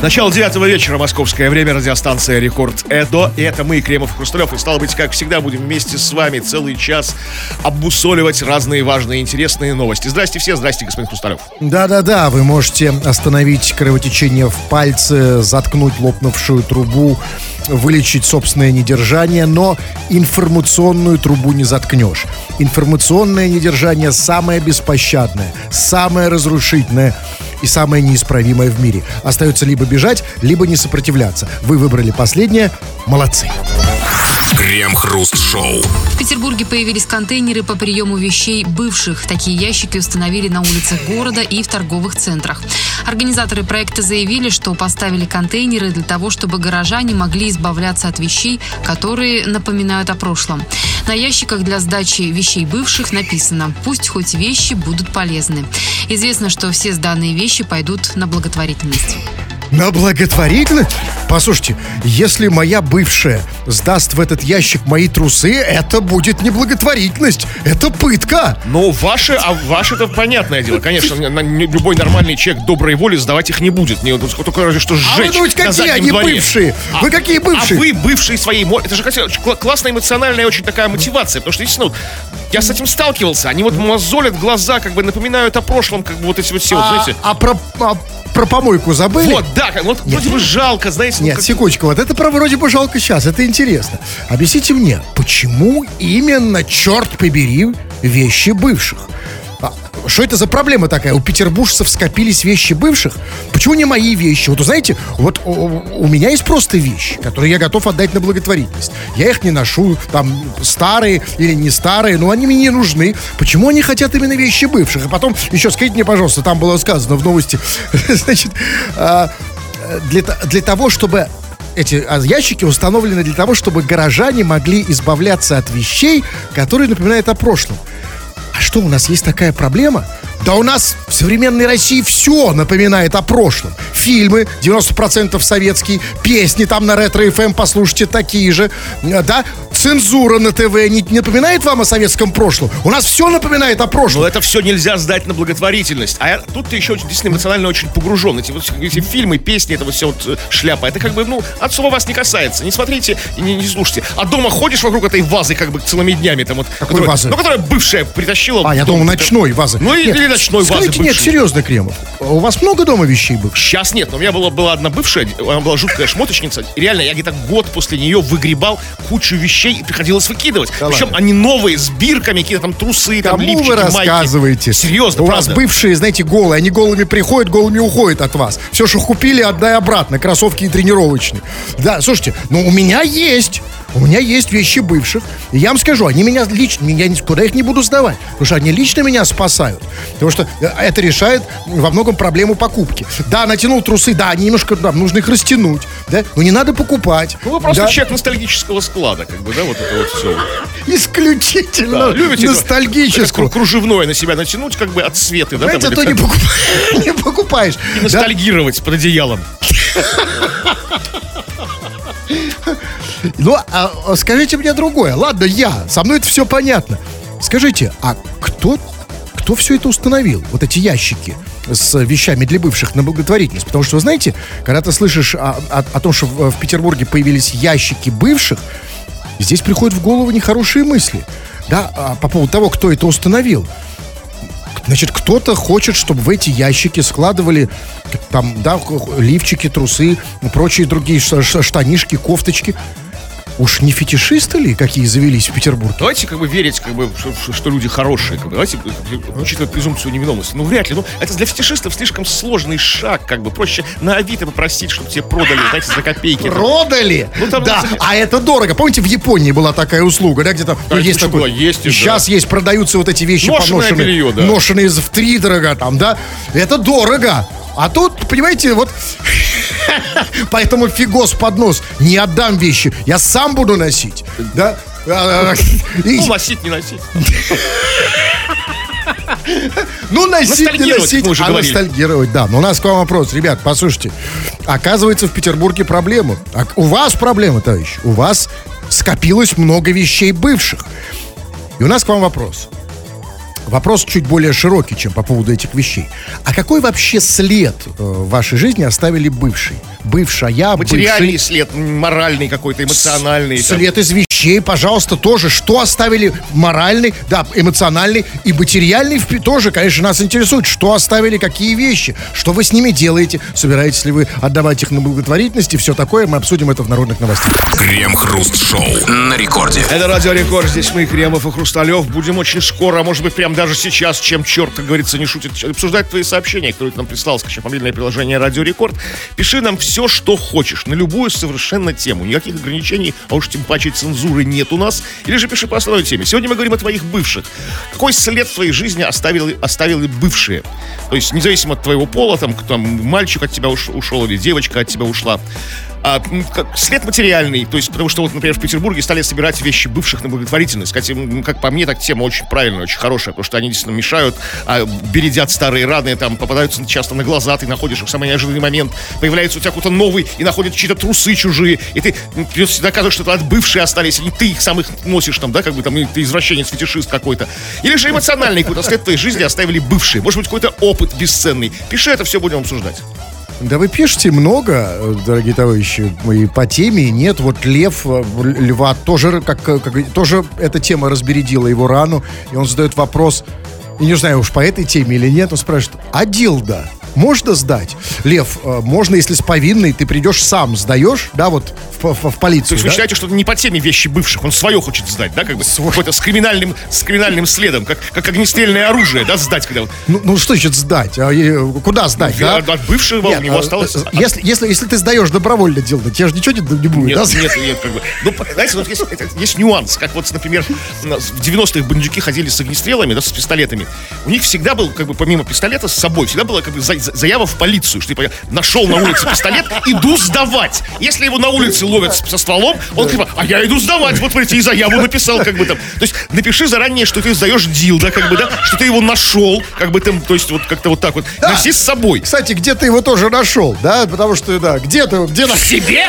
Начало девятого вечера, московское время, радиостанция «Рекорд Эдо». И это мы, Кремов Хрусталев. И, стало быть, как всегда, будем вместе с вами целый час обмусоливать разные важные интересные новости. Здрасте все, здрасте, господин Хрусталев. Да-да-да, вы можете остановить кровотечение в пальце, заткнуть лопнувшую трубу, вылечить собственное недержание, но информационную трубу не заткнешь. Информационное недержание самое беспощадное, самое разрушительное и самое неисправимое в мире. Остается либо бежать, либо не сопротивляться. Вы выбрали последнее. Молодцы. Крем-хруст-шоу. В Петербурге появились контейнеры по приему вещей бывших. Такие ящики установили на улицах города и в торговых центрах. Организаторы проекта заявили, что поставили контейнеры для того, чтобы горожане могли избавляться от вещей, которые напоминают о прошлом. На ящиках для сдачи вещей бывших написано «Пусть хоть вещи будут полезны». Известно, что все сданные вещи пойдут на благотворительность. На благотворительность? Послушайте, если моя бывшая сдаст в этот ящик мои трусы, это будет не благотворительность, это пытка. Ну, ваши, а ваши-то понятное дело. Конечно, любой нормальный человек доброй воли сдавать их не будет. Не, только разве что А сжечь вы думаете, какие они дворе. бывшие? А- Вы какие бывшие? А вы бывшие своей... Это же кла- классная эмоциональная очень такая мотивация. Потому что, действительно, я с этим сталкивался. Они вот мозолят глаза, как бы напоминают о прошлом, как бы вот эти вот все, вот, А, знаете. а про, а про помойку забыли? Вот, да, вот вроде бы жалко, знаете. ну, Нет, как- секундочку, вот это про вроде бы жалко сейчас, это интересно. Объясните мне, почему именно, черт побери, вещи бывших? А, Что это за проблема такая? У петербуржцев скопились вещи бывших? Почему не мои вещи? Вот, знаете, вот у, у меня есть просто вещи, которые я готов отдать на благотворительность. Я их не ношу, там, старые или не старые, но они мне не нужны. Почему они хотят именно вещи бывших? А потом, еще скажите мне, пожалуйста, там было сказано в новости, значит, а, для, для того, чтобы эти а, ящики установлены для того, чтобы горожане могли избавляться от вещей, которые напоминают о прошлом. А что, у нас есть такая проблема? Да у нас в современной России все напоминает о прошлом. Фильмы 90% советские, песни там на Ретро FM послушайте такие же, э, да? Цензура на ТВ не, не напоминает вам о советском прошлом? У нас все напоминает о Но прошлом. это все нельзя сдать на благотворительность. А я- тут ты еще действительно эмоционально очень погружен. Эти, вот, эти фильмы, песни, это вот все вот э, шляпа. Это как бы, ну, особо вас не касается. Не смотрите и не, не слушайте. А дома ходишь вокруг этой вазы как бы целыми днями. Там, вот, которая, вазы? Ну, которая бывшая притащила. А, я думал, ночной вазы. Ну, или, или ночной вазы Скажите, нет, бывшей. серьезно, Кремов, у вас много дома вещей бывших? Сейчас нет, но у меня была, была одна бывшая, она была жуткая шмоточница. Реально, я где-то год после нее выгребал кучу вещей и приходилось выкидывать. Причем ладно. они новые, с бирками, какие-то там трусы, там Кому лифчики, вы майки. рассказываете? Серьезно, У правда. вас бывшие, знаете, голые. Они голыми приходят, голыми уходят от вас. Все, что купили, отдай обратно. Кроссовки и тренировочные. Да, слушайте, ну у меня есть. У меня есть вещи бывших. И я вам скажу, они меня лично, я никуда их не буду сдавать. Потому что они лично меня спасают. Потому что э, это решает во многом проблему покупки. Да, натянул трусы, да, немножко там, нужно их растянуть. Да? Но не надо покупать. Ну, вы просто Да. человек ностальгического склада, как бы, да, вот это вот все. Исключительно любите это- ностальгическую. это кру- кружевное на себя натянуть, как бы от цветы, да, там, а то не, покупаешь, не покупаешь. и Да? ностальгировать под одеялом. Ну, а, а скажите мне другое. Ладно, я. Со мной это все понятно. Скажите, а кто, кто все это установил? Вот эти ящики с вещами для бывших на благотворительность. Потому что, вы знаете, когда ты слышишь о, о- о том, что в, в Петербурге появились ящики бывших, здесь приходят в голову нехорошие мысли. Да, а по поводу того, кто это установил. Значит, кто-то хочет, чтобы в эти ящики складывали там, да, лифчики, трусы, прочие другие штанишки, кофточки. Уж не фетишисты ли, какие завелись в Петербурге? Давайте как бы верить, как бы, что, что- люди хорошие. Как бы. Давайте э, учитывать презумпцию невиновности. Ну, вряд ли. Ну, это для фетишистов слишком сложный шаг, как бы. Проще на Авито попросить, чтобы тебе продали, знаете, за копейки. Продали? Ну, там, да, ну, а это дорого. Помните, в Японии была такая услуга, да, где-то ну, Да, есть почему такой. была? Есть и и да. сейчас есть, продаются вот эти вещи Ношеное поношенные. белье, да. Ношеные в три дорого там, да. Это дорого. А тут, понимаете, вот поэтому фигос под нос. Не отдам вещи. Я сам буду носить. Да? А, и- Ну, носить, не носить. Ну, носить, не носить, а говорили. ностальгировать, да. Но у нас к вам вопрос, ребят, послушайте. Оказывается, в Петербурге проблема. А у вас проблема, товарищ. У вас скопилось много вещей бывших. И у нас к вам вопрос. Вопрос чуть более широкий, чем по поводу этих вещей. А какой вообще след э, в вашей жизни оставили бывший? Бывшая, Материальный бывший. след, моральный какой-то, эмоциональный. там. След из вещей, пожалуйста, тоже. Что оставили моральный, да, эмоциональный и материальный тоже, конечно, нас интересует. Что оставили, какие вещи, что вы с ними делаете, собираетесь ли вы отдавать их на благотворительность и все такое. Мы обсудим это в народных новостях. Крем-хруст-шоу на рекорде. Это Радио Рекорд, здесь мы, Кремов и Хрусталев. Будем очень скоро, а может быть, прямо даже сейчас, чем черт, как говорится, не шутит, обсуждать твои сообщения, которые ты нам прислал, скачав мобильное приложение Радио Рекорд. Пиши нам все, что хочешь, на любую совершенно тему. Никаких ограничений, а уж тем паче цензуры нет у нас. Или же пиши по основной теме. Сегодня мы говорим о твоих бывших. Какой след в твоей жизни оставили, оставили бывшие? То есть, независимо от твоего пола, там, там мальчик от тебя уш- ушел или девочка от тебя ушла. А, м, как- след материальный, то есть, потому что вот, например, в Петербурге стали собирать вещи бывших на благотворительность. М, как по мне, так тема очень правильная, очень хорошая, потому что они действительно мешают, а, бередят старые раны, там попадаются часто на глаза, ты находишь их в самый неожиданный момент, появляется у тебя какой-то новый, и находят чьи-то трусы чужие, и ты придется доказывать, что это от бывшие остались, и ты их самых носишь там, да, как бы там, ты извращенец, фетишист какой-то. Или же эмоциональный какой-то след твоей жизни оставили бывшие. Может быть, какой-то опыт бесценный. Пиши это, все будем обсуждать. Да вы пишете много, дорогие товарищи, и по теме, и нет. Вот Лев, Льва тоже, как, как- тоже эта тема разбередила его рану, и он задает вопрос, и не знаю уж по этой теме или нет, он спрашивает, а дилда можно сдать? Лев, э, можно, если с повинной, ты придешь сам, сдаешь, да, вот в, в- в То полицию, есть вы да? считаете, что это не по теме вещи бывших, он свое хочет сдать, да, как бы? Какой-то с криминальным, с криминальным следом, как, как огнестрельное оружие, да, сдать, когда вот Ну, ну что значит сдать? А, э, куда сдать, да? от, бывшего Нет, у него а, осталось... э, Если, если, если ты сдаешь добровольно дилда, тебе же ничего не, не будет, Нет, да? нет, нет, как бы. Ну, знаете, вот есть, есть нюанс, как вот, например, в 90-х бандюки ходили с огнестрелами, да, с пистолетами. У них всегда был, как бы, помимо пистолета с собой, всегда была, как бы, за- за- заява в полицию, что, типа, нашел на улице пистолет, иду сдавать. Если его на улице ловят со стволом, он, типа, а я иду сдавать, вот, смотрите, и заяву написал, как бы, там. То есть, напиши заранее, что ты сдаешь дил, да, как бы, да, что ты его нашел, как бы, там, то есть, вот, как-то вот так вот. Да. Носи с собой. Кстати, где ты его тоже нашел, да? Потому что, да, где ты, где на... Себе?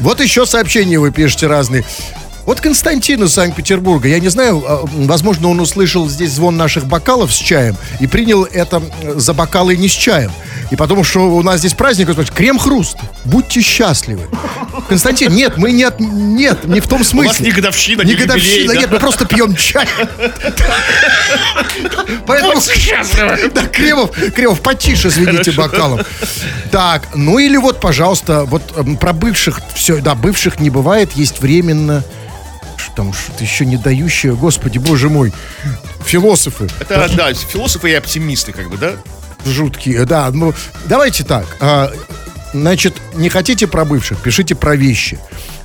Вот еще сообщения вы пишете разные. Вот Константин из Санкт-Петербурга, я не знаю, а, возможно, он услышал здесь звон наших бокалов с чаем и принял это за бокалы не с чаем. И потому что у нас здесь праздник, крем-хруст, будьте счастливы. Константин, нет, мы не от... Нет, не в том смысле. вас не годовщина, не годовщина, да? нет, мы просто пьем чай. Поэтому... Да, Кремов, Кремов, потише звените бокалом. Так, ну или вот, пожалуйста, вот про бывших, все, да, бывших не бывает, есть временно, там что-то еще не дающее, господи, боже мой, философы Это, да, философы и оптимисты, как бы, да? жуткие, да, ну, давайте так, а, значит, не хотите про бывших, пишите про вещи.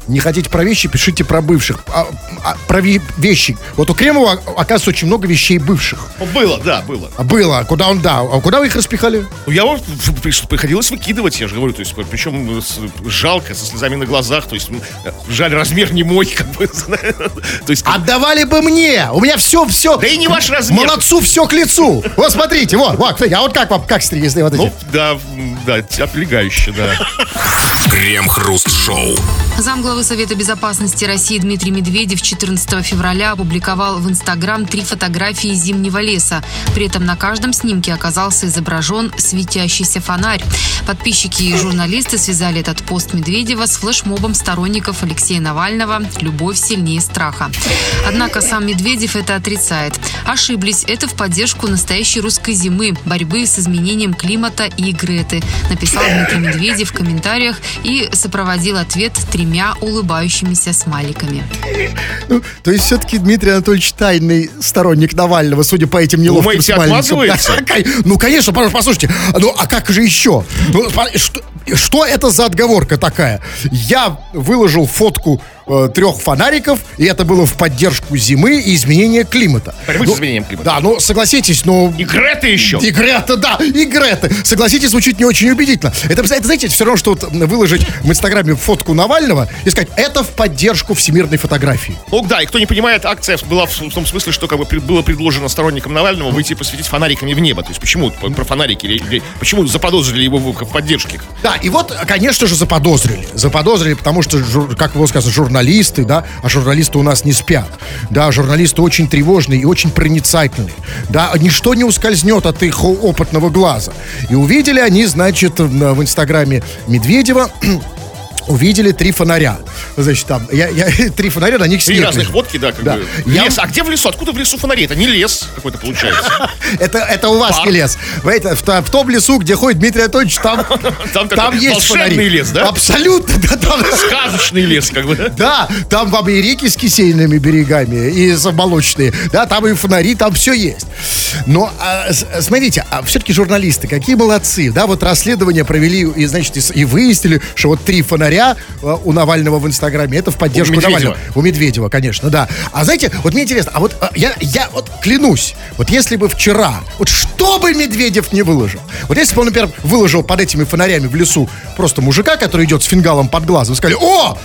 Не хотите про вещи, пишите про бывших. А, а, про ве- вещи. Вот у Кремова, оказывается, очень много вещей бывших. Было, да, было. А было, куда он, да. А куда вы их распихали? Я вот в- при- приходилось выкидывать, я же говорю, то есть, причем с- жалко, со слезами на глазах, то есть, м, жаль, размер не мой, как бы, то есть, как- Отдавали бы мне! У меня все, все. Да и не ваш размер. Молодцу все к лицу. Вот смотрите, вот, вот, а вот как вам, как стригли, вот эти. ну, да, да, облегающе, да. Крем-хруст-шоу. Замглавы Совета безопасности России Дмитрий Медведев 14 февраля опубликовал в Инстаграм три фотографии зимнего леса. При этом на каждом снимке оказался изображен светящийся фонарь. Подписчики и журналисты связали этот пост Медведева с флешмобом сторонников Алексея Навального «Любовь сильнее страха». Однако сам Медведев это отрицает. Ошиблись. Это в поддержку настоящей русской зимы, борьбы с изменением климата и Греты, написал Дмитрий Медведев в комментариях и сопроводил ответ тремя улыбающимися смайликами. Ну, то есть все-таки Дмитрий Анатольевич тайный сторонник Навального, судя по этим неловким Думаете, смайликам. отмазывается? Ну, конечно, пожалуйста, послушайте. Ну, а как же еще? Ну, что, что это за отговорка такая? Я выложил фотку э, трех фонариков, и это было в поддержку зимы и изменения климата. Борьбы с Ну, изменением климата. Да, ну, согласитесь, ну... И Грета еще. И Грета, да, и Грета. Согласитесь, звучит не очень убедительно. Это, это, знаете, все равно, что вот выложить в Инстаграме фотку Навального и сказать, это в поддержку всемирной фотографии. Ну да, и кто не понимает, акция была в, в том смысле, что как бы было предложено сторонникам Навального выйти посветить фонариками в небо. То есть почему по- про фонарики, почему заподозрили его в, в поддержке? Да, и вот, конечно же, заподозрили. Заподозрили, потому что, как было сказано, журналисты журналисты, да, а журналисты у нас не спят, да, журналисты очень тревожные и очень проницательные, да, ничто не ускользнет от их опытного глаза. И увидели они, значит, в, инстаграме Медведева увидели три фонаря. Значит, там, я, я, три фонаря, на них Три снег разных лежит. водки, да, как Да. бы. Я- Лес. А где в лесу? Откуда в лесу фонари? Это не лес какой-то получается. Это, это у вас Парк. не лес. Понимаете, в, то- в том лесу, где ходит Дмитрий Анатольевич, там, Там там, есть фонари. лес, да? Абсолютно, да, там, Сказочный лес, как бы. да? там вам и реки с кисельными берегами, и молочные, да, там и фонари, там все есть. Но, а, смотрите, а все-таки журналисты, какие молодцы, да, вот расследование провели, и, значит, и, и выяснили, что вот три фонаря а, у Навального в Инстаграме, это в поддержку У Медведева. Навального. У Медведева, конечно, да. А знаете, вот мне интересно, а вот а, я, я вот клянусь, вот если бы вчера, вот что бы Медведев не выложил, вот если бы он, например, выложил под этими фонарями в лесу просто мужика, который идет с фингалом под глазом, сказали, о,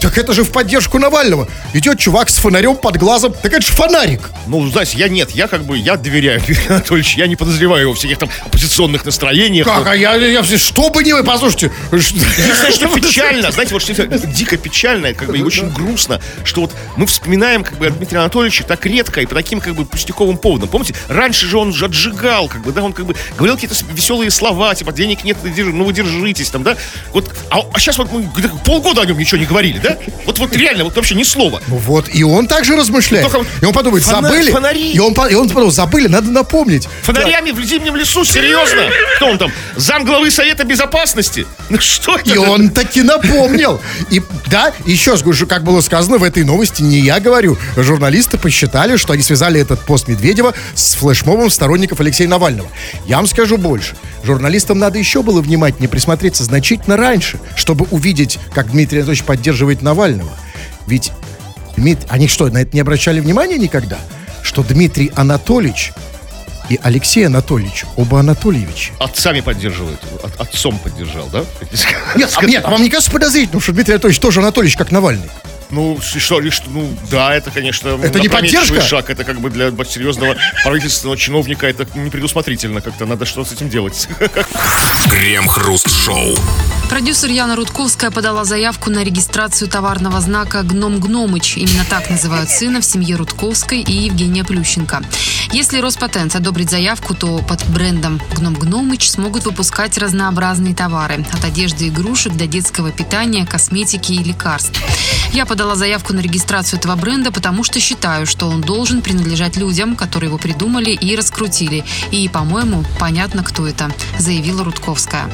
так это же в поддержку Навального. Идет чувак с фонарем под глазом, так это же фонарик. Ну, знаете, я нет, я как бы, я доверяю Юрию Анатольевичу, я не подозреваю его в всяких там оппозиционных настроениях. Как, а я, я, все- что бы не вы, послушайте. Единственное, что печально, знаете, вот что дико печально, как бы и очень грустно, что вот мы вспоминаем как бы о Дмитрия Анатольевича так редко и по таким как бы пустяковым поводам. Помните, раньше же он же отжигал, как бы, да, он как бы говорил какие-то веселые слова, типа, денег нет, ну вы держитесь там, да. Вот, а, а сейчас вот мы полгода о нем ничего не говорили, да? Вот, вот реально, вот вообще ни слова. Ну вот, и он также размышляет. Только И он подумает, фона- забыли. фонари. И он, и он подумал, забыли, надо напомнить. Фонарями в зимнем лесу, серьезно? Кто он там? Зам главы Совета Безопасности? Ну что это? И он таки напомнил. И да, еще раз говорю, как было сказано в этой новости, не я говорю. Журналисты посчитали, что они связали этот пост Медведева с флешмобом сторонников Алексея Навального. Я вам скажу больше. Журналистам надо еще было внимательнее присмотреться значительно раньше, чтобы увидеть, как Дмитрий Анатольевич поддерживает Навального. Ведь Дмит- они что, на это не обращали внимания никогда? Что Дмитрий Анатольевич и Алексей Анатольевич, оба Анатольевича. Отцами поддерживают. От- отцом поддержал, да? Нет, а, нет, а вам не кажется подозрительным, что Дмитрий Анатольевич тоже Анатольевич, как Навальный? Ну, что, что, ну, да, это, конечно, Это не поддержка? шаг. Это как бы для серьезного правительственного чиновника это непредусмотрительно. Как-то надо что-то с этим делать. Крем-хруст-шоу. Продюсер Яна Рудковская подала заявку на регистрацию товарного знака «Гном Гномыч». Именно так называют сына в семье Рудковской и Евгения Плющенко. Если Роспатент одобрит заявку, то под брендом «Гном Гномыч» смогут выпускать разнообразные товары. От одежды и игрушек до детского питания, косметики и лекарств. Я подала заявку на регистрацию этого бренда, потому что считаю, что он должен принадлежать людям, которые его придумали и раскрутили. И, по-моему, понятно, кто это, заявила Рудковская.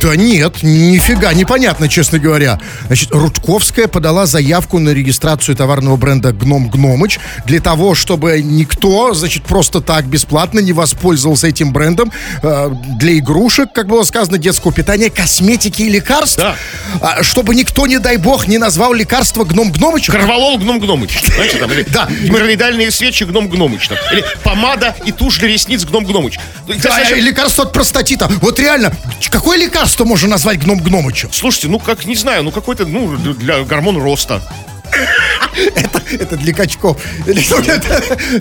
Да нет, нифига, непонятно, честно говоря. Значит, Рудковская подала заявку на регистрацию товарного бренда «Гном Гномыч» для того, чтобы никто, значит, просто так бесплатно не воспользовался этим брендом э, для игрушек, как было сказано, детского питания, косметики и лекарств. Да. А, чтобы никто, не дай бог, не назвал лекарство «Гном Гномыч». Корвалол гном гномыч. Знаете, там, или Да. геморроидальные свечи гном гномыч. Там, или помада и тушь для ресниц гном гномыч. Да, лекарство от простатита. Вот реально, какое лекарство можно назвать «Гном Гномычем»? Слушайте, ну как, не знаю, ну какой-то, ну, для гормон роста. Это, это для качков. Что?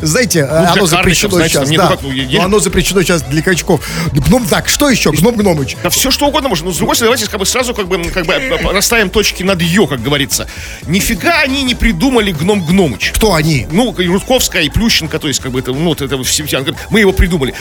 Знаете, оно запрещено сейчас. да. ну ну, Но оно запрещено сейчас для качков. Гном, так, что еще? Гном Гномыч. Да все что угодно можно. Но с другой стороны, давайте как бы сразу как бы, как бы э, расставим точки над ее, как говорится. Нифига они не придумали гном Гномыч. Кто они? Ну, и Рудковская, и Плющенко, то есть, как бы, это, ну, вот это все, мы его придумали.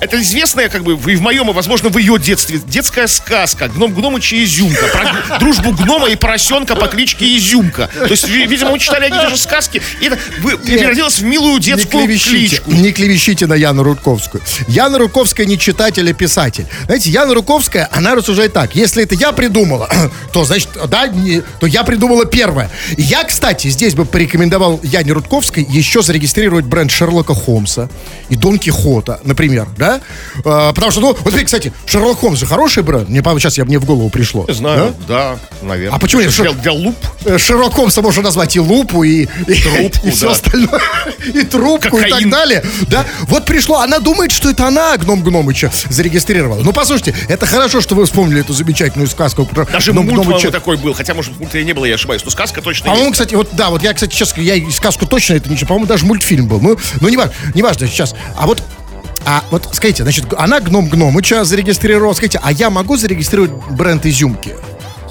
Это известная, как бы, и в моем, и, возможно, в ее детстве, детская сказка «Гном Гномыч и Изюмка». Про дружбу гнома и поросенка по кличке Изюмка. То есть, ви- видимо, мы читали одни и те же сказки, и это превратилось в милую Не детскую клевещите, кличку. не клевещите на Яну Рудковскую. Яна Рудковская не читатель, а писатель. Знаете, Яна Рудковская, она рассуждает так. Если это я придумала, то, значит, да, не- то я придумала первое. Я, кстати, здесь бы порекомендовал Яне Рудковской еще зарегистрировать бренд Шерлока Холмса и Дон Кихота, например, да? А, потому что, ну, вот, смотри, кстати, Шерлок Холмс же хороший бренд. Мне, по- сейчас я, мне в голову пришло. Не знаю, да, наверное. А почему? Для, для луп? Э, Шерлок Холмса можно назвать и лупу, и, и, Трубку, и все да. остальное, и трубку, и так Кокаин. далее. Да, вот пришло, она думает, что это она Гном Гномыча зарегистрировала. Ну, послушайте, это хорошо, что вы вспомнили эту замечательную сказку про Даже Гном мульт, по-моему, Гномыча. такой был. Хотя, может, мульта и не было, я ошибаюсь. Но сказка точно По-моему, есть. кстати, вот да, вот я, кстати, сейчас я и сказку точно это ничего, по-моему, даже мультфильм был. Ну, ну не важно, не важно сейчас. А вот а вот скажите, значит, она гном Гномыча зарегистрировала. Скажите, а я могу зарегистрировать бренд изюмки?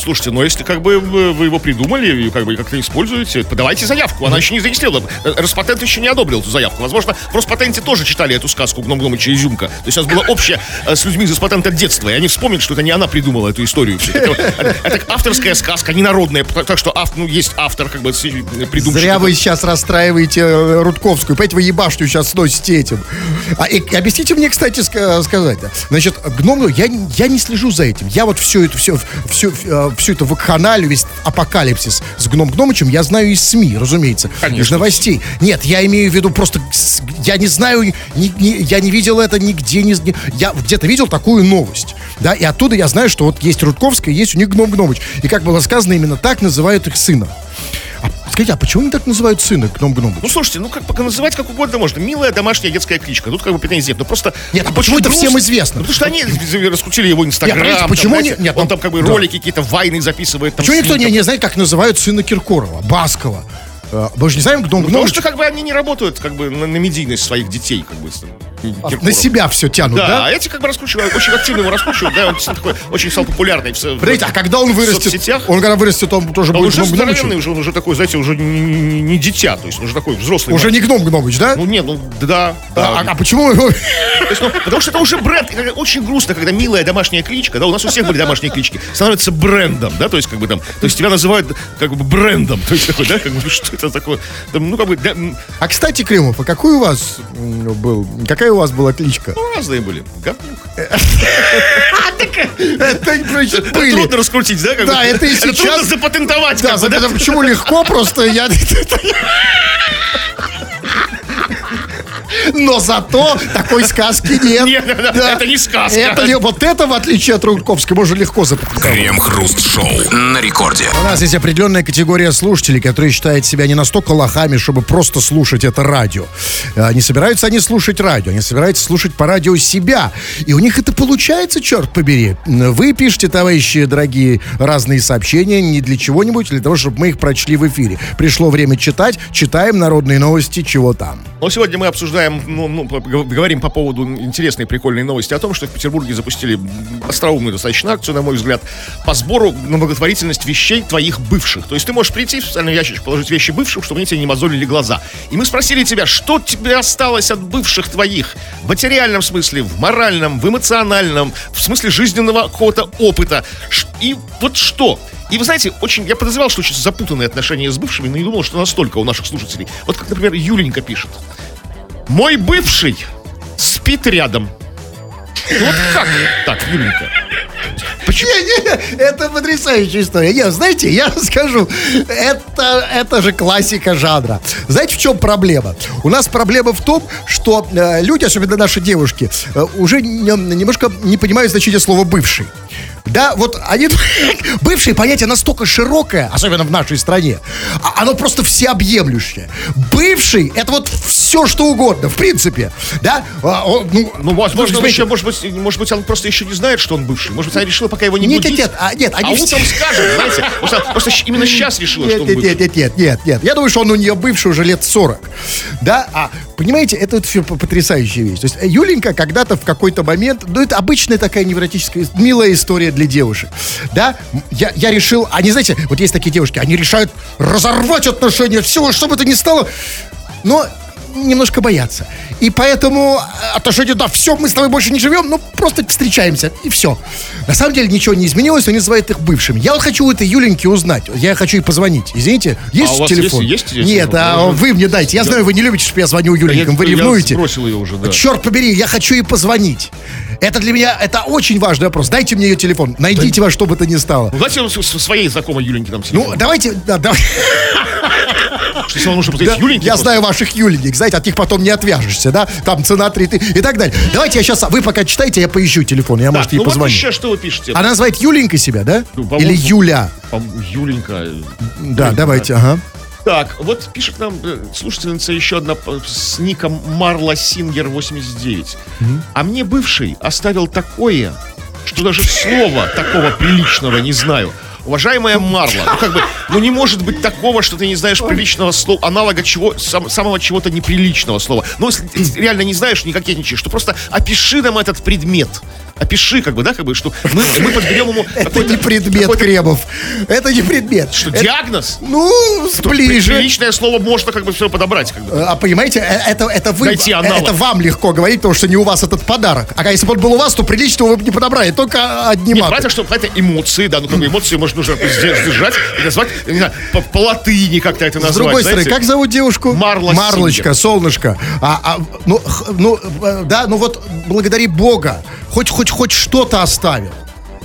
Слушайте, но если как бы вы его придумали и как бы как-то используете, подавайте заявку. Она еще не зарегистрирована. Э, Роспатент еще не одобрил эту заявку. Возможно, в Роспатенте тоже читали эту сказку «Гном Гномыч и Изюмка». То есть у нас было общее э, с людьми из Роспатента детства, и они вспомнят, что это не она придумала эту историю. Это, это авторская сказка, не народная. Так что ав- ну, есть автор, как бы, с- придумщик. Зря вы сейчас расстраиваете э, Рудковскую. Понимаете, вы ебашню сейчас сносите этим. А, и, объясните мне, кстати, ска- сказать. Значит, гном, я, не- я не слежу за этим. Я вот все это, все, все, э, всю эту вакханалию, весь апокалипсис с гном Гномычем я знаю из СМИ, разумеется. Конечно. Из новостей. Нет, я имею в виду просто, я не знаю, ни- ни- я не видел это нигде. Не- я где-то видел такую новость. Да, и оттуда я знаю, что вот есть Рудковская, есть у них гном Гномыч. И как было сказано, именно так называют их сына. А, скажите, а почему они так называют сына гном Гномыч? Ну, слушайте, ну, как пока называть как угодно можно. Милая домашняя детская кличка. Тут как бы претензий нет. Ну, просто... Нет, а очень почему это грустно. всем известно? Ну, потому что они раскрутили его инстаграм. Нет, там, почему знаете, не- нет, он ну, там как бы да. ролики какие-то, вайны записывает. Там, Почему никто не, не знает, как называют сына Киркорова, Баскова? Э, Мы же не знаем, гном Ну, Потому Гномыч. что как бы они не работают как бы на, на медийность своих детей, как бы. с- Киркоров. На себя все тянут, Да, да? а эти как бы раскручивают, очень активно его раскручивают, да, он такой очень стал популярный. в а когда он в вырастет, соцсетях? он когда вырастет, он тоже А будет уже гном здоровенный, уже, он уже такой, знаете, уже не, не- не дитя, то есть он уже такой взрослый. Уже не мальчик. гном Гномыч, да? Ну нет, ну да, да. а, а почему его... То есть, ну, потому что это уже бренд. Очень грустно, когда милая домашняя кличка, да, у нас у всех были домашние клички, становится брендом, да, то есть как бы там, то есть тебя называют как бы брендом, то есть такой, да, как бы что это такое, Там, ну как бы, м, А, кстати, Кремов, а какой у вас был... Какая у вас была кличка? ну, разные были. Говнюк. Это значит, были. трудно раскрутить, да? Да, это и сейчас- трудно запатентовать, Да, почему легко просто я... Но зато такой сказки нет. Нет, да, это не сказка. Это ли- вот это, в отличие от Рудковской, можно легко запатентовать. Крем-хруст-шоу на рекорде. У нас есть определенная категория слушателей, которые считают себя не настолько лохами, чтобы просто слушать это радио. А, Не собираются они слушать радио, они собираются слушать по радио себя. И у них это получается, черт побери. Вы пишете, товарищи дорогие, разные сообщения не для чего-нибудь, а для того, чтобы мы их прочли в эфире. Пришло время читать, читаем народные новости, чего там. Но сегодня мы обсуждаем, ну, ну, говорим по поводу интересной, прикольной новости о том, что в Петербурге запустили остроумную достаточно акцию, на мой взгляд, по сбору на благотворительность вещей твоих бывших. То есть ты можешь прийти в специальный ящичек, положить вещи бывших, чтобы они тебе не мозолили глаза. И мы спросили тебя, что тебе осталось от бывших твоих? В материальном смысле, в моральном, в эмоциональном, в смысле жизненного какого-то опыта. И вот что? И вы знаете, очень, я подозревал, что очень запутанные отношения с бывшими, но не думал, что настолько у наших слушателей. Вот как, например, Юленька пишет. Мой бывший спит рядом. Вот как так, Юленька? Почему? Не-не, это потрясающая история. Я, знаете, я скажу, это, это же классика жанра. Знаете, в чем проблема? У нас проблема в том, что э, люди, особенно наши девушки, э, уже не- немножко не понимают значение слова «бывший». Да, вот они... Бывшее понятие настолько широкое, особенно в нашей стране, а оно просто всеобъемлющее. Бывший — это вот все, что угодно, в принципе. Да? А, он, ну, Ну, возможно, он еще, может быть, может быть, он просто еще не знает, что он бывший. Может быть, она решила, пока его не Нет, будить. нет, нет, а, нет, они а все- утром скажет, знаете. Просто, именно сейчас решила, что Нет, он нет, бывший. нет, нет, нет, нет, нет. Я думаю, что он у нее бывший уже лет 40. Да, а понимаете, это вот всё потрясающая вещь. То есть э, Юленька когда-то в какой-то момент, ну это обычная такая невротическая, милая история для девушек. Да, я, я решил, они, знаете, вот есть такие девушки, они решают разорвать отношения, все, что бы это ни стало, но немножко боятся. И поэтому э, отношения, да, все, мы с тобой больше не живем, ну, просто встречаемся, и все. На самом деле ничего не изменилось, они называют их бывшими. Я вот хочу у этой Юленьки узнать, я хочу ей позвонить. Извините, есть А у вас телефон? есть- есть Нет, телефон? а Ну, вы мне дайте. Я знаю, вы не любите, чтобы я звоню Я- Юленькам, вы я ревнуете. сбросил ее уже, да. Черт побери, я хочу ей позвонить. Это для меня, это очень важный вопрос. Дайте мне ее телефон, найдите во что бы то ни стало. Ну, давайте с- своей знакомой Юленьке там Ну, телефон. давайте, да, да. Что, нужно позвонить Юленьке? Я просто? знаю ваших Юленек, знаете, от них потом не отвяжешься, да? Там цена 3 ты и так далее. Давайте я сейчас, вы пока читайте, я поищу телефон, я, Так, может, ей ну вот позвоню. еще что вы пишете? Она называет Юленькой себя, да? Ну, Или Юля? Юленька. Да, давайте, ага. Так, вот пишет нам э, слушательница еще одна с ником Марла Сингер 89. А мне бывший оставил такое, что даже слова такого приличного не знаю. Уважаемая Марла, ну как бы, ну не может быть такого, что ты не знаешь приличного слова, аналога чего, сам- самого чего-то неприличного слова. Ну, если ты реально не знаешь, не кокетничаешь, то просто опиши нам этот предмет. Опиши, как бы, да, как бы, что мы, мы подберем ему Это не предмет, Кремов. Это не предмет. Что, диагноз? Ну, ближе. Приличное слово можно как бы все подобрать. Как бы. А понимаете, э, это, это вы, э, это вам легко говорить, потому что не у вас этот подарок. А если бы он был у вас, то приличного вы бы не подобрали, только одни Нет, понятно, что это эмоции, да, ну как бы эмоции можно сде- сдержать и назвать, не знаю, по, по латыни как-то это С назвать. другой стороны, как зовут девушку? Марла Марлочка, Сингер. солнышко. А, а, ну, ну, э, да, ну вот благодари Бога, хоть, хоть, хоть что-то оставил.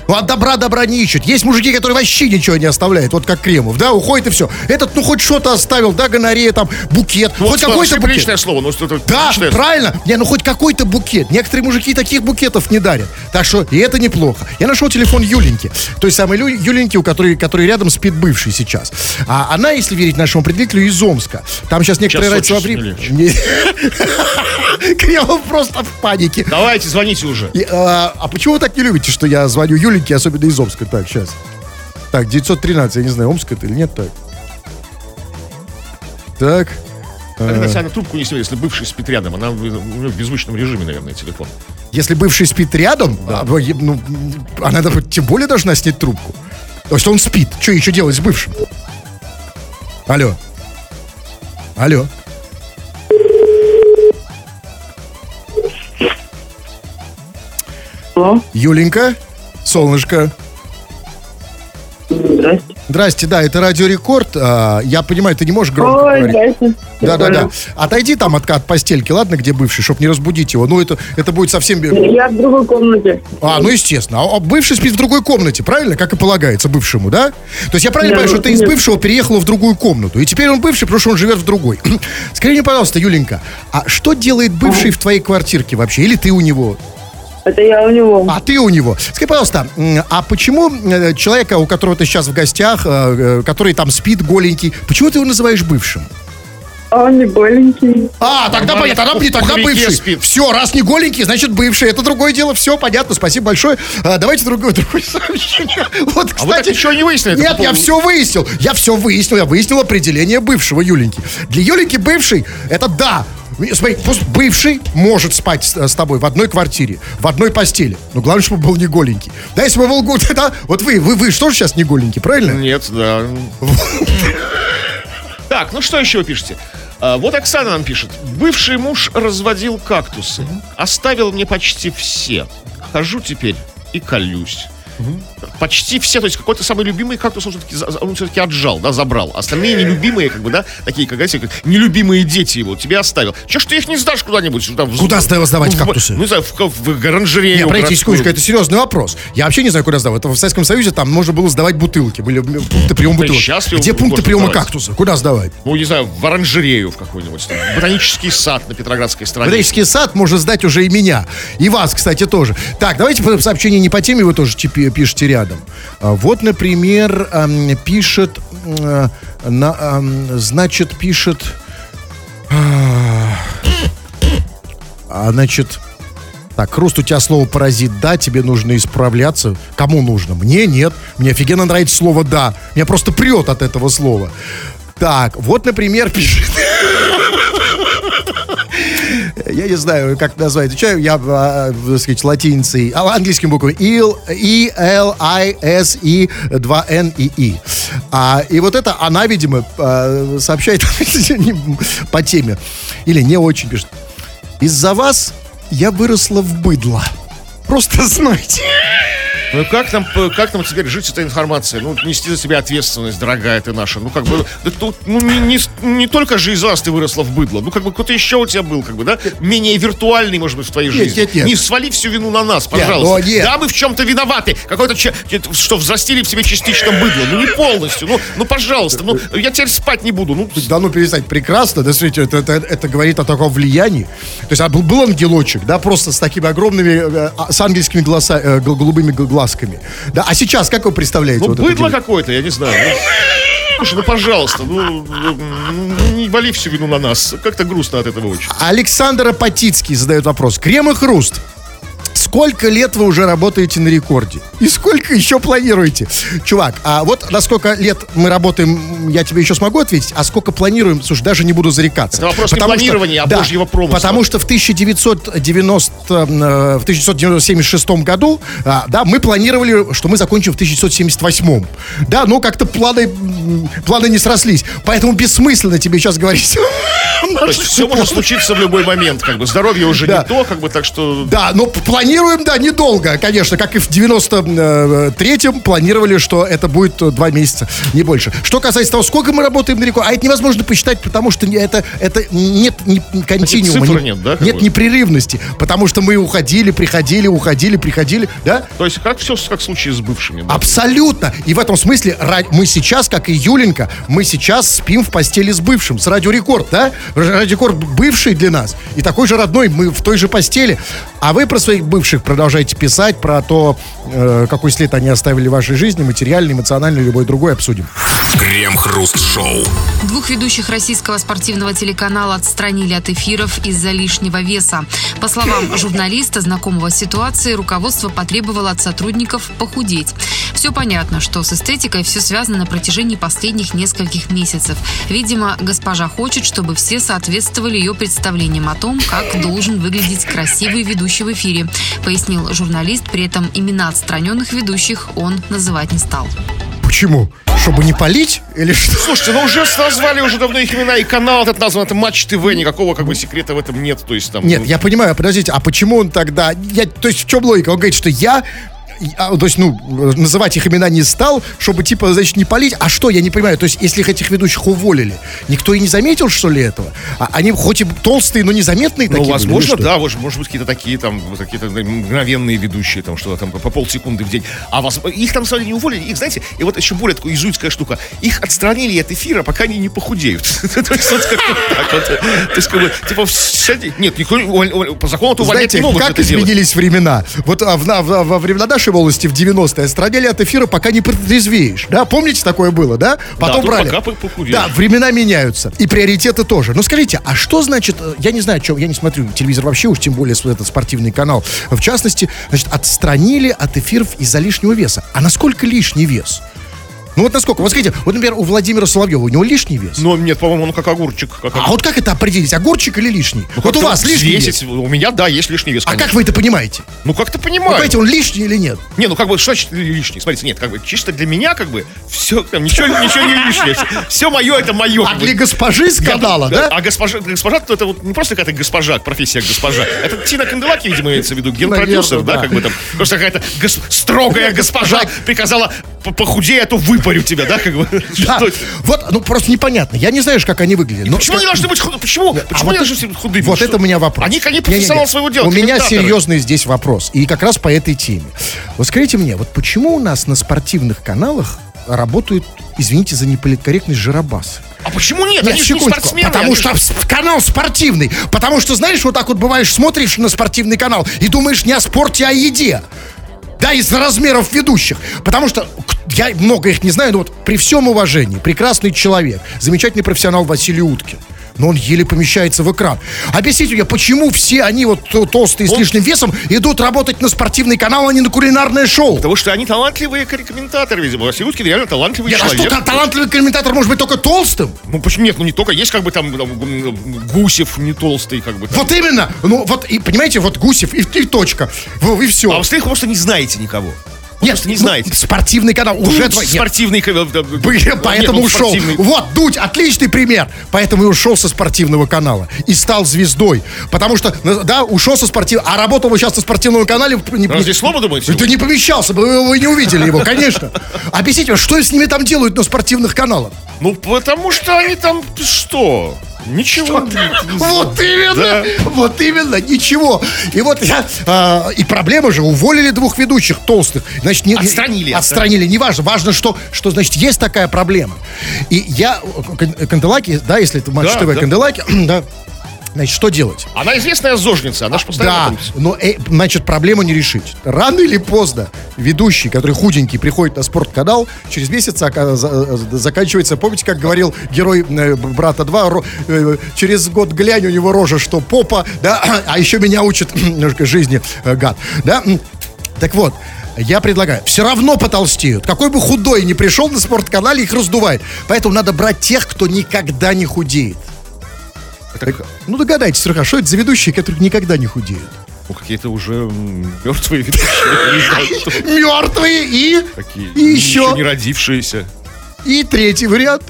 Ну, от добра добра не ищут. Есть мужики, которые вообще ничего не оставляют, вот как Кремов, да, уходит и все. Этот, ну, хоть что-то оставил, да, гонорея, там, букет, Ну, хоть какой-то букет. приличное слово, ну что-то Да, личное. правильно. Не, ну хоть какой-то букет. Некоторые мужики таких букетов не дарят. Так что и это неплохо. Я нашел телефон Юленьки. Той самой Лю- Юленьки, у которой, которой рядом спит бывший сейчас. А она, если верить нашему определителю, из Омска. Там сейчас некоторые радио очень Не- Кремов просто в панике. Давайте, звоните уже. И, а, а почему вы так не любите, что я звоню Юленьке, особенно из Омска? Так, сейчас. Так, 913, я не знаю, Омск это или нет, так. Так. Когда она трубку не снимет, если бывший спит рядом, она в, в беззвучном режиме, наверное, телефон. Если бывший спит рядом, а, ну, она даже- тем более должна снять трубку. То есть он спит. Что еще делать с бывшим? Алло. Алло. Алло, Юленька, солнышко. здрасте. Здрасте, да, это Радио Рекорд. А, я понимаю, ты не можешь громко Ой, говорить. здрасте. Да, да, да. Понял. Отойди там от, от постельки, ладно, где бывший, чтобы не разбудить его. Ну, это, это будет совсем... Я в другой комнате. А, ну естественно. А, а бывший спит в другой комнате, правильно? Как и полагается бывшему, да? То есть я правильно Да, понимаю, что ты из бывшего переехала в другую комнату. И теперь он бывший, потому что он живет в другой. Скажи мне, пожалуйста, Юленька, а что делает бывший в твоей квартирке вообще? Или ты у него? Это я у него. А ты у него. Скажи, пожалуйста, а почему э, человека, у которого ты сейчас в гостях, э, э, который там спит голенький, почему ты его называешь бывшим? А он не голенький. А, тогда Он понятно, тогда, не- тогда бывший. спит. Все, раз не голенький, значит бывший. Это другое дело. Все, понятно. Спасибо большое. А, давайте другое, другое сообщение. Вот, А вы так кстати, ничего не выяснили? Нет, по я все выяснил. Я все выяснил. Я выяснил определение бывшего Юленьки. Для Юленьки бывший это да. Смотри, пусть бывший может спать с, с тобой в одной квартире, в одной постели. Но главное, чтобы был не голенький. Да, если бы был голенький, да, вот вы, вы, вы что же сейчас не голенький, правильно? Нет, да. Так, ну что еще вы пишете? А, вот Оксана нам пишет. Бывший муж разводил кактусы. Оставил мне почти все. Хожу теперь и колюсь. Почти все, то есть какой-то самый любимый кактус он все-таки, он все-таки отжал, да, забрал. Остальные нелюбимые, как бы, да, такие, как, знаете, как нелюбимые дети его, тебе оставил. Че ж ты их не сдашь куда-нибудь? Там, в- Куда сдав- сдавать в- кактусы? Ну, не знаю, в, в оранжерею. Не, подождите, секундочку, это серьезный вопрос. Я вообще не знаю, куда сдавать. Это в Советском Союзе там можно было сдавать бутылки. Были пункты приема Да бутылок. щас Где можно пункты приема сдавать. кактуса? Куда сдавать? Ну, не знаю, в оранжерею в какой-нибудь. там, ботанический сад на Петроградской стороне. Ботанический сад может сдать уже и меня. И вас, кстати, тоже. Так, давайте сообщение не по теме, вы тоже типи- пишете рядом. А, Вот, например, пишет, ам, значит, пишет, а, значит, так, Хруст, у тебя слово паразит да, тебе нужно исправляться. Кому нужно? Мне нет. Мне офигенно нравится слово да. Меня просто прет от этого слова. Так, вот, например, пишет. Я не знаю, как назвать. Отвечаю я, а, так сказать, латиницей, а, английским буквами. E, L, I, S, E, 2 N и E. А, и вот это она, видимо, а, сообщает по теме. Или не очень пишет. Из-за вас я выросла в быдло. Просто знайте. Ну как нам, п- как нам теперь жить с этой информацией? Ну, нести за себя ответственность, дорогая ты наша. Ну, как бы, да тут, ну, не, не, не только же из вас ты выросла в быдло. Ну, как бы, кто-то еще у тебя был, как бы, да? Менее виртуальный, может быть, в твоей Нет, жизни. нет, нет. Не свали всю вину на нас, пожалуйста. ну, нет. Да, мы в чем-то виноваты. Какой-то, что взрастили в себе частично быдло. Ну, не полностью. Ну, ну, пожалуйста. Ну, я теперь спать не буду. Ну, Да ну перестать, прекрасно, да, смотрите, это, это, это говорит о таком влиянии. То есть а был, был ангелочек, да, просто с такими огромными, э, а, с ангельскими глаза, э, гол- голубыми г- глазками. Да, а сейчас как вы представляете? ну вот быдло какое-то, я не знаю. Ну, Слушай, ну, пожалуйста, ну, ну, не вали всю вину на нас. Как-то грустно от этого очень. Александр Апатицкий задает вопрос. Крем и хруст. Сколько лет вы уже работаете на рекорде? И сколько еще планируете? Чувак, а вот на сколько лет мы работаем, я тебе еще смогу ответить, а сколько планируем, слушай, даже не буду зарекаться. Это вопрос не Потому что- планирования, а да, божьего промысла. Потому что в 1990, э, в 1976 году, а, да, мы планировали, что мы закончим в 1978. Да, но как-то планы, планы не срослись. Поэтому бессмысленно тебе сейчас говорить. То есть все может случиться в любой момент, как бы здоровье уже Да. не то, как бы так что. Да, но планируем, да, недолго, конечно, как и в 93-м планировали, что это будет э, два месяца, не больше. Что касается того, сколько мы работаем на рекорде, а это невозможно посчитать, потому что не- это, это нет ни- континуума. цифры не- нет, да, Нет непрерывности, потому что мы уходили, приходили, уходили, приходили, да? То есть как все как в случае с бывшими. да? Абсолютно. И в этом смысле мы сейчас, как и Юленька, мы сейчас спим в постели с бывшим, с Радио Рекорд, да? Радио Рекорд бывший для нас. И такой же родной, мы в той же постели. А вы про своих бывших продолжаете писать, про то, э, какой след они оставили в вашей жизни, материальный, эмоциональный, любой другой, обсудим. Крем-хруст-шоу. Двух ведущих российского спортивного телеканала отстранили от эфиров из-за лишнего веса. По словам журналиста, знакомого с ситуацией, руководство потребовало от сотрудников похудеть. Все понятно, что с эстетикой все связано на протяжении последних нескольких месяцев. Видимо, госпожа хочет, чтобы все соответствовали ее представлениям о том, как должен выглядеть красивый ведущий в эфире, пояснил журналист. При этом имена отстраненных ведущих он называть не стал. Почему? Чтобы не полить? Или что? Слушайте, ну уже назвали уже давно их имена, и канал этот назван, это Матч ТВ, никакого как бы секрета в этом нет. То есть там. Нет, ну, я понимаю, подождите, а почему он тогда... Я, то есть в чем логика? Он говорит, что я... а, То есть, ну, называть их имена не стал, чтобы, типа, значит, не полить. А что, я не понимаю. То есть, если их этих ведущих уволили, никто и не заметил, что ли, этого? А они хоть и толстые, но незаметные Ну, такие были, возможно, что? да, может, может быть, какие-то такие там, какие-то мгновенные ведущие, там, что-то там по полсекунды в день. А вас, их там, деле, не уволили. Их, знаете, и вот еще более такая изуитская штука. Их отстранили от эфира, пока они не похудеют. То есть, вот как-то так вот. То есть, как бы, типа, нет, никто по закону увольнять не могут как изменились времена? Вот а, во времена нашей волости в 90-е отстраняли от эфира, пока не протрезвеешь. Да, помните, такое было, да? Потом тут брали. пока похудеешь. Да, времена меняются. И приоритеты тоже. Но скажите, а что значит, э, я не знаю, что, я не смотрю телевизор вообще, уж тем более этот спортивный канал. В частности, значит, отстранили от эфиров из-за лишнего веса. А насколько лишний вес? Ну вот насколько? Вот скажите, вот, например, у Владимира Соловьева, у него лишний вес? Но нет, по-моему, он как огурчик. Как а вот как это определить? Огурчик или лишний? вот у вас лишний взвесить. вес? У меня, да, есть лишний вес, А конечно. как вы это понимаете? Ну, как-то Вы понимаю. понимаете, он лишний или нет? Не, ну как бы, что значит лишний? Смотрите, нет, как бы чисто для меня, как бы, все, там, ничего, ничего не лишнее. Все мое, это мое. А для госпожи с Я- канала, да? А госпожа, госпожа, то это вот не просто какая-то госпожа, профессия госпожа. Это Тина Канделаки, видимо, имеется в виду, генпродюсер, да, как бы там. Просто какая-то строгая госпожа приказала «П- похудей, а то выпарю тебя, да, как бы. Да. Вот, ну просто непонятно. Я не знаю, как они выглядели. Но Почему как- они должны быть худыми? Почему? Почему А они вот должны быть худыми? Вот Что? это у меня вопрос. Они, они Не-не-не. профессионалы своего дела. У меня серьезный здесь вопрос. И как раз по этой теме. Вот скажите мне, вот почему у нас на спортивных каналах работают, извините за неполиткорректность, жиробасы? А почему нет? Нет, они же не спортсмены. потому они что же- канал спортивный. Потому что, знаешь, вот так вот бываешь, смотришь на спортивный канал и думаешь не о спорте, а о еде. Да, из-за размеров ведущих. Потому что я много их не знаю, но вот при всем уважении, прекрасный человек, замечательный профессионал Василий Уткин. Но он еле помещается в экран. Объясните мне, почему все они вот то- толстые с Он- лишним весом идут работать на спортивный канал, а не на кулинарное шоу? Потому что они талантливые комментаторы, видимо. Василий Уткин реально талантливый Нет, а человек. что, та- талантливый комментатор может быть только толстым? Ну почему нет? Ну не только есть как бы там, там, Гусев не толстый, как бы. Там. Вот именно. Ну, вот, и, понимаете, вот Гусев и, и точка. И все. А вы остальных просто не знаете никого. Нет, просто не ну, знаете. спортивный канал уже твой- спортивный. поэтому ушел. Вот, Дудь, отличный пример. Поэтому и ушел со спортивного канала. И стал звездой. Потому что, ну, да, ушел со спортивного... А работал сейчас на спортивном канале... Разве слово думаете? Это не помещался бы, вы, вы не увидели его, конечно. Объясните, что с ними там делают на спортивных каналах? Ну потому что они там что? Ничего. Вот именно, вот именно, ничего. И вот я, а, и проблема же, уволили двух ведущих толстых. Значит, не, Отстранили, Отстранили, неважно. Важно, что, что, значит, есть такая проблема. И я, Кан- Канделаки, да, если это Матч ТВ. Канделаки, да, Значит, что делать? Она известная зожница, она же постоянно... Да, но, э, значит, проблему не решить. Рано или поздно ведущий, который худенький, приходит на спортканал, через месяц э, заканчивается, помните, как говорил герой э, «Брата 2», ро- э, через год глянь, у него рожа, что попа, да, а еще меня учит немножко жизни э, гад, да. Так вот, я предлагаю, все равно потолстеют. Какой бы худой ни пришел на спортканале, их раздувает. Поэтому надо брать тех, кто никогда не худеет. Это Ну, догадайтесь, Руха, что это за ведущие, которые никогда не худеют? ну, какие-то уже мертвые ведущие. Мертвые и... такие. И еще... не родившиеся. И третий вариант.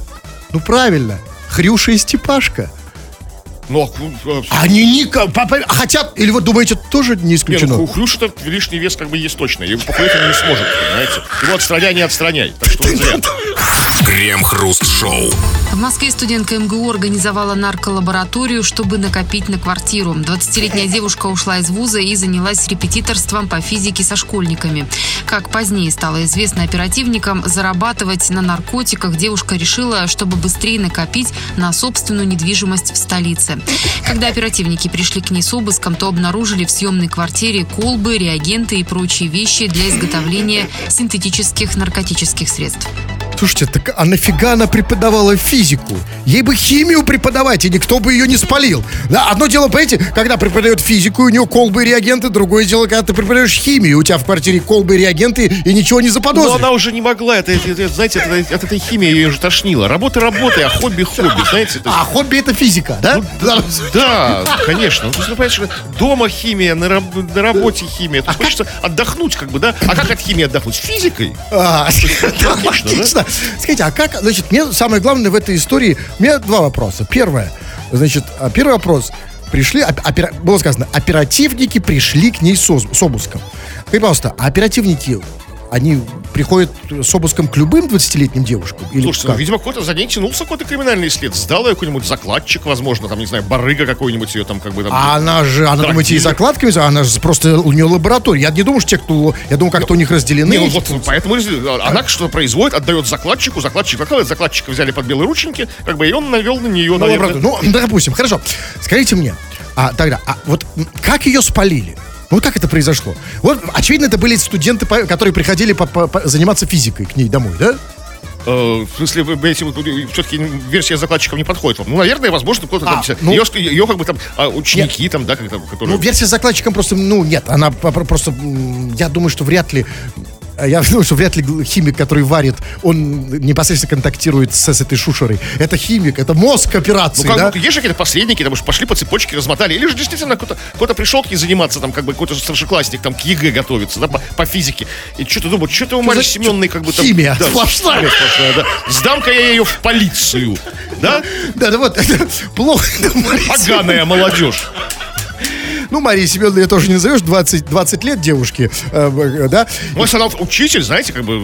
Ну, правильно. Хрюша и Степашка. Ну, а, ну, а, Они никак... Хотят... Или вы думаете, тоже не Не, исключено? ну, Хрюша-то лишний вес как бы есть точно. Его похудеть он не сможет, понимаете? Его отстраняй, не отстраняй. Так что он зря. Крем-хруст-шоу. В Москве студентка МГУ организовала нарколабораторию, чтобы накопить на квартиру. 20-летняя девушка ушла из вуза и занялась репетиторством по физике со школьниками. Как позднее стало известно оперативникам, зарабатывать на наркотиках девушка решила, чтобы быстрее накопить на собственную недвижимость в столице. Когда оперативники пришли к ней с обыском, то обнаружили в съемной квартире колбы, реагенты и прочие вещи для изготовления синтетических наркотических средств. Слушайте, так а нафига она преподавала физику? Ей бы химию преподавать, и никто бы ее не спалил. Да, одно дело, понимаете, когда преподает физику, у нее колбы и реагенты, другое дело, когда ты преподаешь химию, у тебя в квартире колбы и реагенты, и ничего не Но заподозришь. она уже не могла. Это, это- это, знаете, это- от этой химии ее уже тошнило. Работа работа, а хобби хобби, знаете? то есть- А хобби это физика, да? Да. Да, конечно. Ну, ну, понимаешь, дома химия, на, раб- на работе химия. То есть хочется отдохнуть, как бы, да? А как от химии отдохнуть? Физикой? А, Логично, да? Скажите, а как, значит, мне самое главное в этой истории, у меня два вопроса. Первое, значит, а, первый вопрос. Пришли, оп- опера- было сказано, оперативники пришли к ней с, с обыском. Скажите, пожалуйста, а оперативники, они приходят с обыском к любым 20-летним девушкам? Или Слушайте, ну, как? видимо, какой-то за ней тянулся какой-то криминальный след. Сдал ее какой-нибудь закладчик, возможно, там, не знаю, барыга какой-нибудь ее там, как бы там. А она же, она, Да, думаете, и закладками, она же просто, у нее лаборатория. Я не думаю, что те, кто, я думаю, как-то у них разделены. Не, ну вот, функции. поэтому и- она что-то производит, отдает закладчику, закладчик закладывает, закладчика взяли под белые рученьки, как бы, и он навел на нее, Ну, наверное. ну, допустим, хорошо. Скажите мне, а тогда, а вот как ее спалили? Ну, как это произошло? Вот, очевидно, это были студенты, которые приходили по- по- по- заниматься физикой к ней домой, да? Э, в смысле, вы, все-таки версия закладчиков не подходит вам. Ну, наверное, возможно, кто-то А, там, ну- ее, ее как бы там а, ученики там, да, как там, которые... Ну, версия с закладчиком просто, ну, нет, она просто, я думаю, что вряд ли, я думаю, что вряд ли химик, который варит, он непосредственно контактирует с, с этой шушерой. Это химик, это мозг Ну, операции, как, да? ну, есть же какие-то посредники, там уж пошли по цепочке, размотали. Или же действительно кто-то, кто-то пришел к ней заниматься, там, как бы какой-то старшеклассник, там, к ЕГЭ готовится, да, по, по физике. И что-то думаю, что-то у Марии Семеновной как бы там... химия да, сплошная. химия сплошная, да. Сдам-ка я ее в полицию, да? Да, да, вот, это плохо. Поганая молодежь. Ну, Мария Семеновна, я тоже не назовешь, 20, 20 лет девушки, э, э, да? Ну, если она учитель, знаете, как бы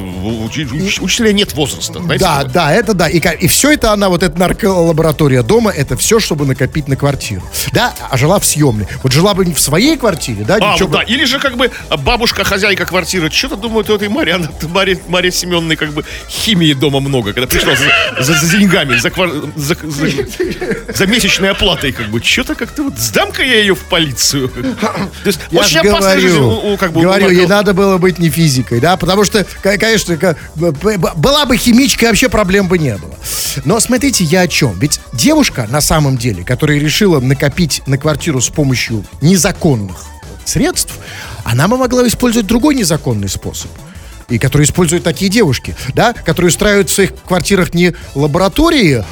учи- уч- учителя нет возраста. знаете, Да, да, это да. И, и все это она, вот эта нарколаборатория дома, это все, чтобы накопить на квартиру. Да, а жила в съемной. Вот жила бы не в своей квартире, да, А, ничего вот да. бы- Или же как бы бабушка, хозяйка квартиры, что-то думают у этой Марии, она, Мария, Мария Семеновной как бы химии дома много, когда пришла за, за- за деньгами, за, квар- за, за- за месячной оплатой, как бы, что-то как-то вот, сдам-ка я ее в полицию. То есть, Я очень ж опасная жизнь говорю, у, у, как бы, говорю, ей надо было быть не физикой, да, потому что, ко- конечно, была бы химичкой, вообще проблем бы не было. Но смотрите, я о чем? Ведь девушка, на самом деле, которая решила накопить на квартиру с помощью незаконных средств, она бы могла использовать другой незаконный способ. И которые используют такие девушки, да, которые устраивают в своих квартирах не лаборатории,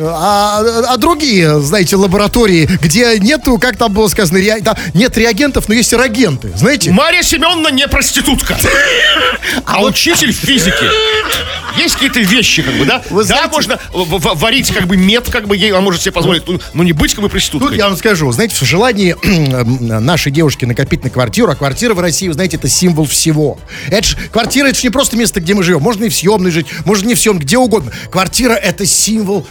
а, а другие, знаете, лаборатории, где нету, как там было сказано, ре- там нет реагентов, но есть эрогенты, знаете? Мария Семеновна не проститутка, а учитель физики. Есть какие-то вещи, как бы, да? Вы да, знаете- можно варить, как бы, мед, как бы, ей, она может себе позволить, ну, ну, не быть, как бы, проституткой. Тут я вам скажу, знаете, в желании нашей девушки накопить на квартиру, а квартира в России, вы знаете, это символ всего. Это ж, квартира, это же не просто место, где мы живем. Можно и в съемной жить, можно не в съемной, где угодно. Квартира это символ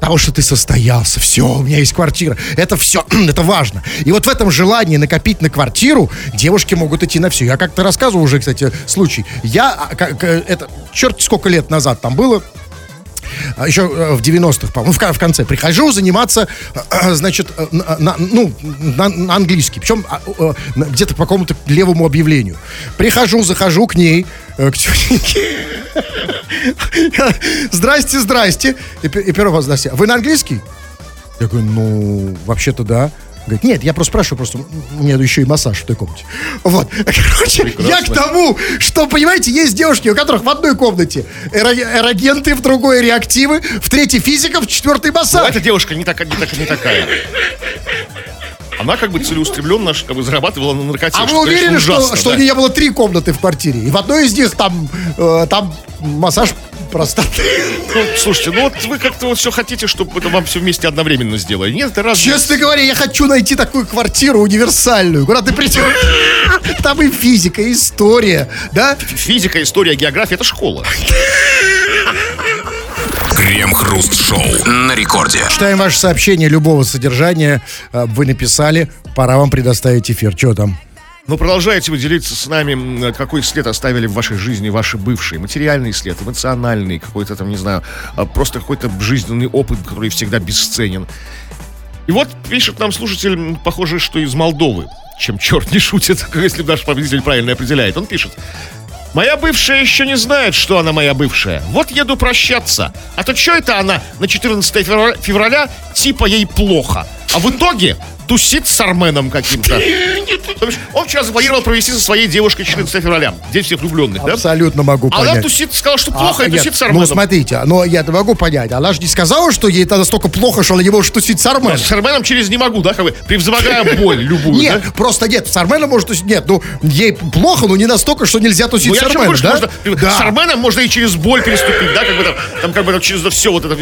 того, что ты состоялся. Все, у меня есть квартира. Это все, это важно. И вот в этом желании накопить на квартиру девушки могут идти на все. Я как-то рассказывал уже, кстати, случай. Я, а, э, это, черт сколько лет назад там было, еще э, в 90-х, по-моему, в, конце, прихожу заниматься, э, э, значит, на, ну, на, на английский, причем а, где-то по какому-то левому объявлению. Прихожу, захожу к ней, к тетеньке. Здрасте, здрасте. И, и первый вопрос, здрасте. Вы на английский? Я говорю, ну, вообще-то да. Говорит, нет, я просто спрашиваю, просто у меня еще и массаж в той комнате. Вот. Короче, я к тому, что, понимаете, есть девушки, у которых в одной комнате эро- эрогенты, в другой реактивы, в третьей физика, в четвертой Но массаж. эта девушка не, такая, не, так- не такая. Она как бы целеустремленно как бы, зарабатывала на наркоте. А вы что, конечно, уверены, что, ужасно, что да. у нее было три комнаты в квартире? И в одной из них там, э, там массаж простаты. Ну, слушайте, ну вот вы как-то вот все хотите, чтобы это вам все вместе одновременно сделали. Нет, это разные... Честно говоря, я хочу найти такую квартиру универсальную, куда ты придешь. Там и физика, и история, да? Физика, история, география — это школа. Крем-хруст-шоу на рекорде. Читаем ваше сообщение любого содержания. э, Вы написали, пора вам предоставить эфир. Что там? Но продолжаете вы делиться с нами, какой след оставили в вашей жизни ваши бывшие. Материальный след, эмоциональный, какой-то там, не знаю, а, просто какой-то жизненный опыт, который всегда бесценен. И вот пишет нам слушатель, похоже, что из Молдовы, чем черт не шутит, если наш победитель правильно определяет. Он пишет. Моя бывшая еще не знает, что она моя бывшая. Вот еду прощаться. А то что это она на 14 февраля, февраля типа ей плохо. А в итоге тусит с Арменом каким-то. Он вчера запланировал провести со своей девушкой 14 февраля. День всех влюбленных, да? Абсолютно могу А она понять. тусит, сказала, что плохо, А, и нет, тусит с Ну, Арменом. смотрите, но я это могу понять. Она же не сказала, что ей это настолько плохо, что она не может тусить с Арменом. С Арменом через не могу, да, как бы, превзмогая боль любую, Нет, да? просто нет, с Арменом может тусить. Нет, ну, ей плохо, но не настолько, что нельзя тусить Ну, с Арменом, да? можно, Да. С Арменом можно и через боль переступить, да, как бы там, там как бы там через все вот это.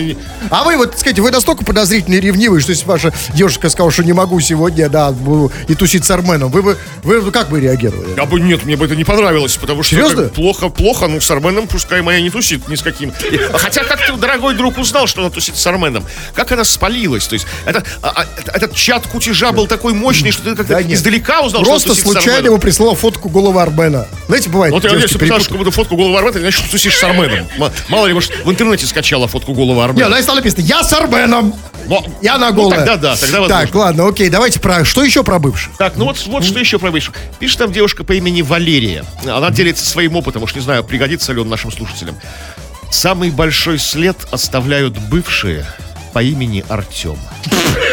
А вы вот, скажите, вы настолько подозрительные и ревнивые, что если ваша девушка сказала, что не могу сегодня, да, буду и тусить с Арменом, вы бы, вы как бы реагировали? Я бы нет, мне бы это не понравилось, потому что Серьезно? плохо, плохо, ну с Арменом пускай моя не тусит ни с каким. Хотя как ты, дорогой друг, узнал, что она тусит с Арменом? Как она спалилась? То есть это, а, а, это- этот чат кутежа был такой мощный, что ты как-то Да нет. издалека узнал, Просто что она с случайно ему прислала фотку головы Армена. Знаете, бывает, Вот я девушки если перепутают. какую-то фотку головы Армена, значит, что тусишь с Арменом. Мало ли, может, в интернете скачала фотку головы Армена. ну и стало написано, я с Арменом. Но- Я на ну, голая. тогда да, тогда Так, возможно. ладно, окей, давайте про... Что еще про бывших? Так, ну вот, вот что еще про бывших. Пишет там девушка по имени Валерия. Она делится своим опытом, уж не знаю, пригодится ли он нашим слушателям. Самый большой след оставляют бывшие по имени Артем.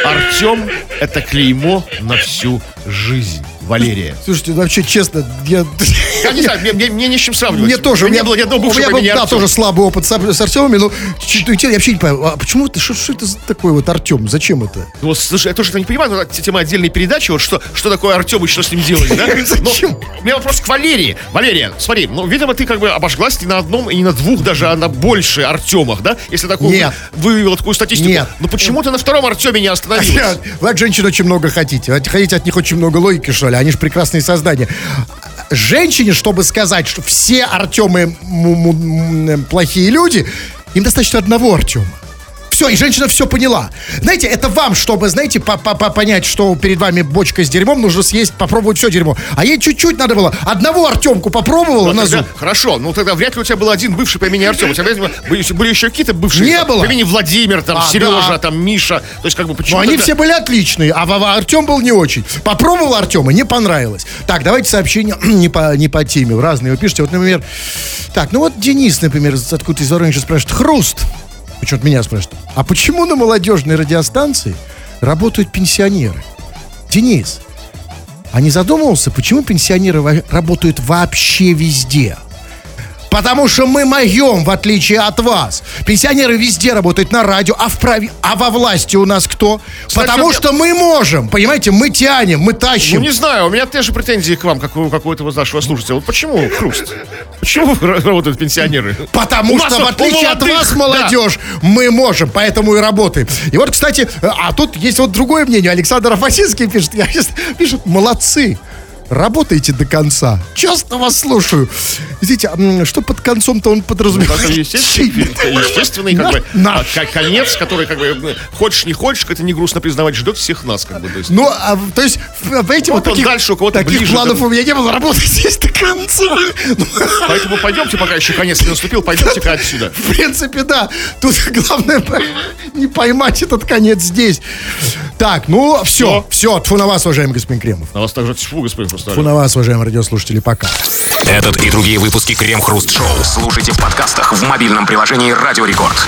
Артем — это клеймо на всю жизнь. Валерия. Слушайте, ну, вообще, честно, я... Я не знаю, мне, мне- мне не с чем сравнивать. Мне тоже, у меня, было ни одного у меня был, да, тоже слабый опыт с, с Артемами, но чуть я вообще не понимаю, а почему это, что, что это за такое вот Артем, зачем это? Ну, вот, слушай, я тоже это не понимаю, но это тема отдельной передачи, вот что, что такое Артем и что с ним делать, да? Зачем? Но у меня вопрос к Валерии. Валерия, смотри, ну, видимо, ты как бы обожглась не на одном и не на двух даже, а на больше Артемах, да? Если такую Нет. вывела такую статистику. Нет. Ну, почему ты на втором Артеме не остановилась? Вы от женщин очень много хотите. От- Хотите от них очень много логики, что ли? Они же прекрасные создания. Женщине, чтобы сказать, что все Артемы плохие люди, им достаточно одного Артема. Все, и женщина все поняла. Знаете, это вам, чтобы, знаете, по- по- по- понять, что перед вами бочка с дерьмом, нужно съесть, попробовать все дерьмо. А ей чуть-чуть надо было. Одного Артемку попробовала Ну, тогда- хорошо, ну тогда вряд ли у тебя был один бывший по имени Артем. У тебя были, были еще какие-то бывшие Не там, было. по имени Владимир, там, А, Сережа, да. там, Миша. То есть, как бы, почему Но они все были отличные, а Вова Артем был не очень. Попробовал Артема, не понравилось. Так, давайте сообщения не по, не по теме. Разные вы пишете. Вот, например, так, ну вот Денис, например, откуда из Воронежа спрашивает. Хруст. Почему-то меня спрашивает. А почему на молодежной радиостанции работают пенсионеры? Денис, а не задумывался, почему пенсионеры работают вообще везде? Потому что мы моем, в отличие от вас. Пенсионеры везде работают на радио, а, в прави... а во власти у нас кто? Кстати, Потому что мы можем. Понимаете, мы тянем, мы Ну, тащим. не знаю, у меня те же претензии к вам, как у какого-то вот нашего слушателя. Вот почему, Хруст? Почему работают пенсионеры? Потому У что, в отличие от вас, да. молодежь, мы можем, поэтому и работаем. И вот, кстати, а тут есть вот другое мнение. Александр Афасинский пишет, пишет, молодцы. Работайте до конца. Честно вас слушаю. Видите, а, что под концом-то он Ну, подразумевает? как естественный, естественный как бы, На- а, ко- конец, который, как бы, хочешь не хочешь, это не грустно признавать, ждет всех нас, как бы, то есть. Ну, а, то есть, в- понимаете, вот кого-то таких, дальше, у кого-то таких ближе, планов там. у меня не было. Работать здесь до конца. Ну, Поэтому пойдемте, пока еще конец не наступил, пойдемте-ка отсюда. В принципе, да. Тут главное не поймать этот конец здесь. Так, ну, все, Всё. все. Тфу на вас, уважаемый господин Кремов. На вас также тьфу, господин Тфу Хрусталев. на вас, уважаемые радиослушатели, пока. Этот и другие выпуски Крем Хруст Шоу слушайте в подкастах в мобильном приложении Радио Рекорд.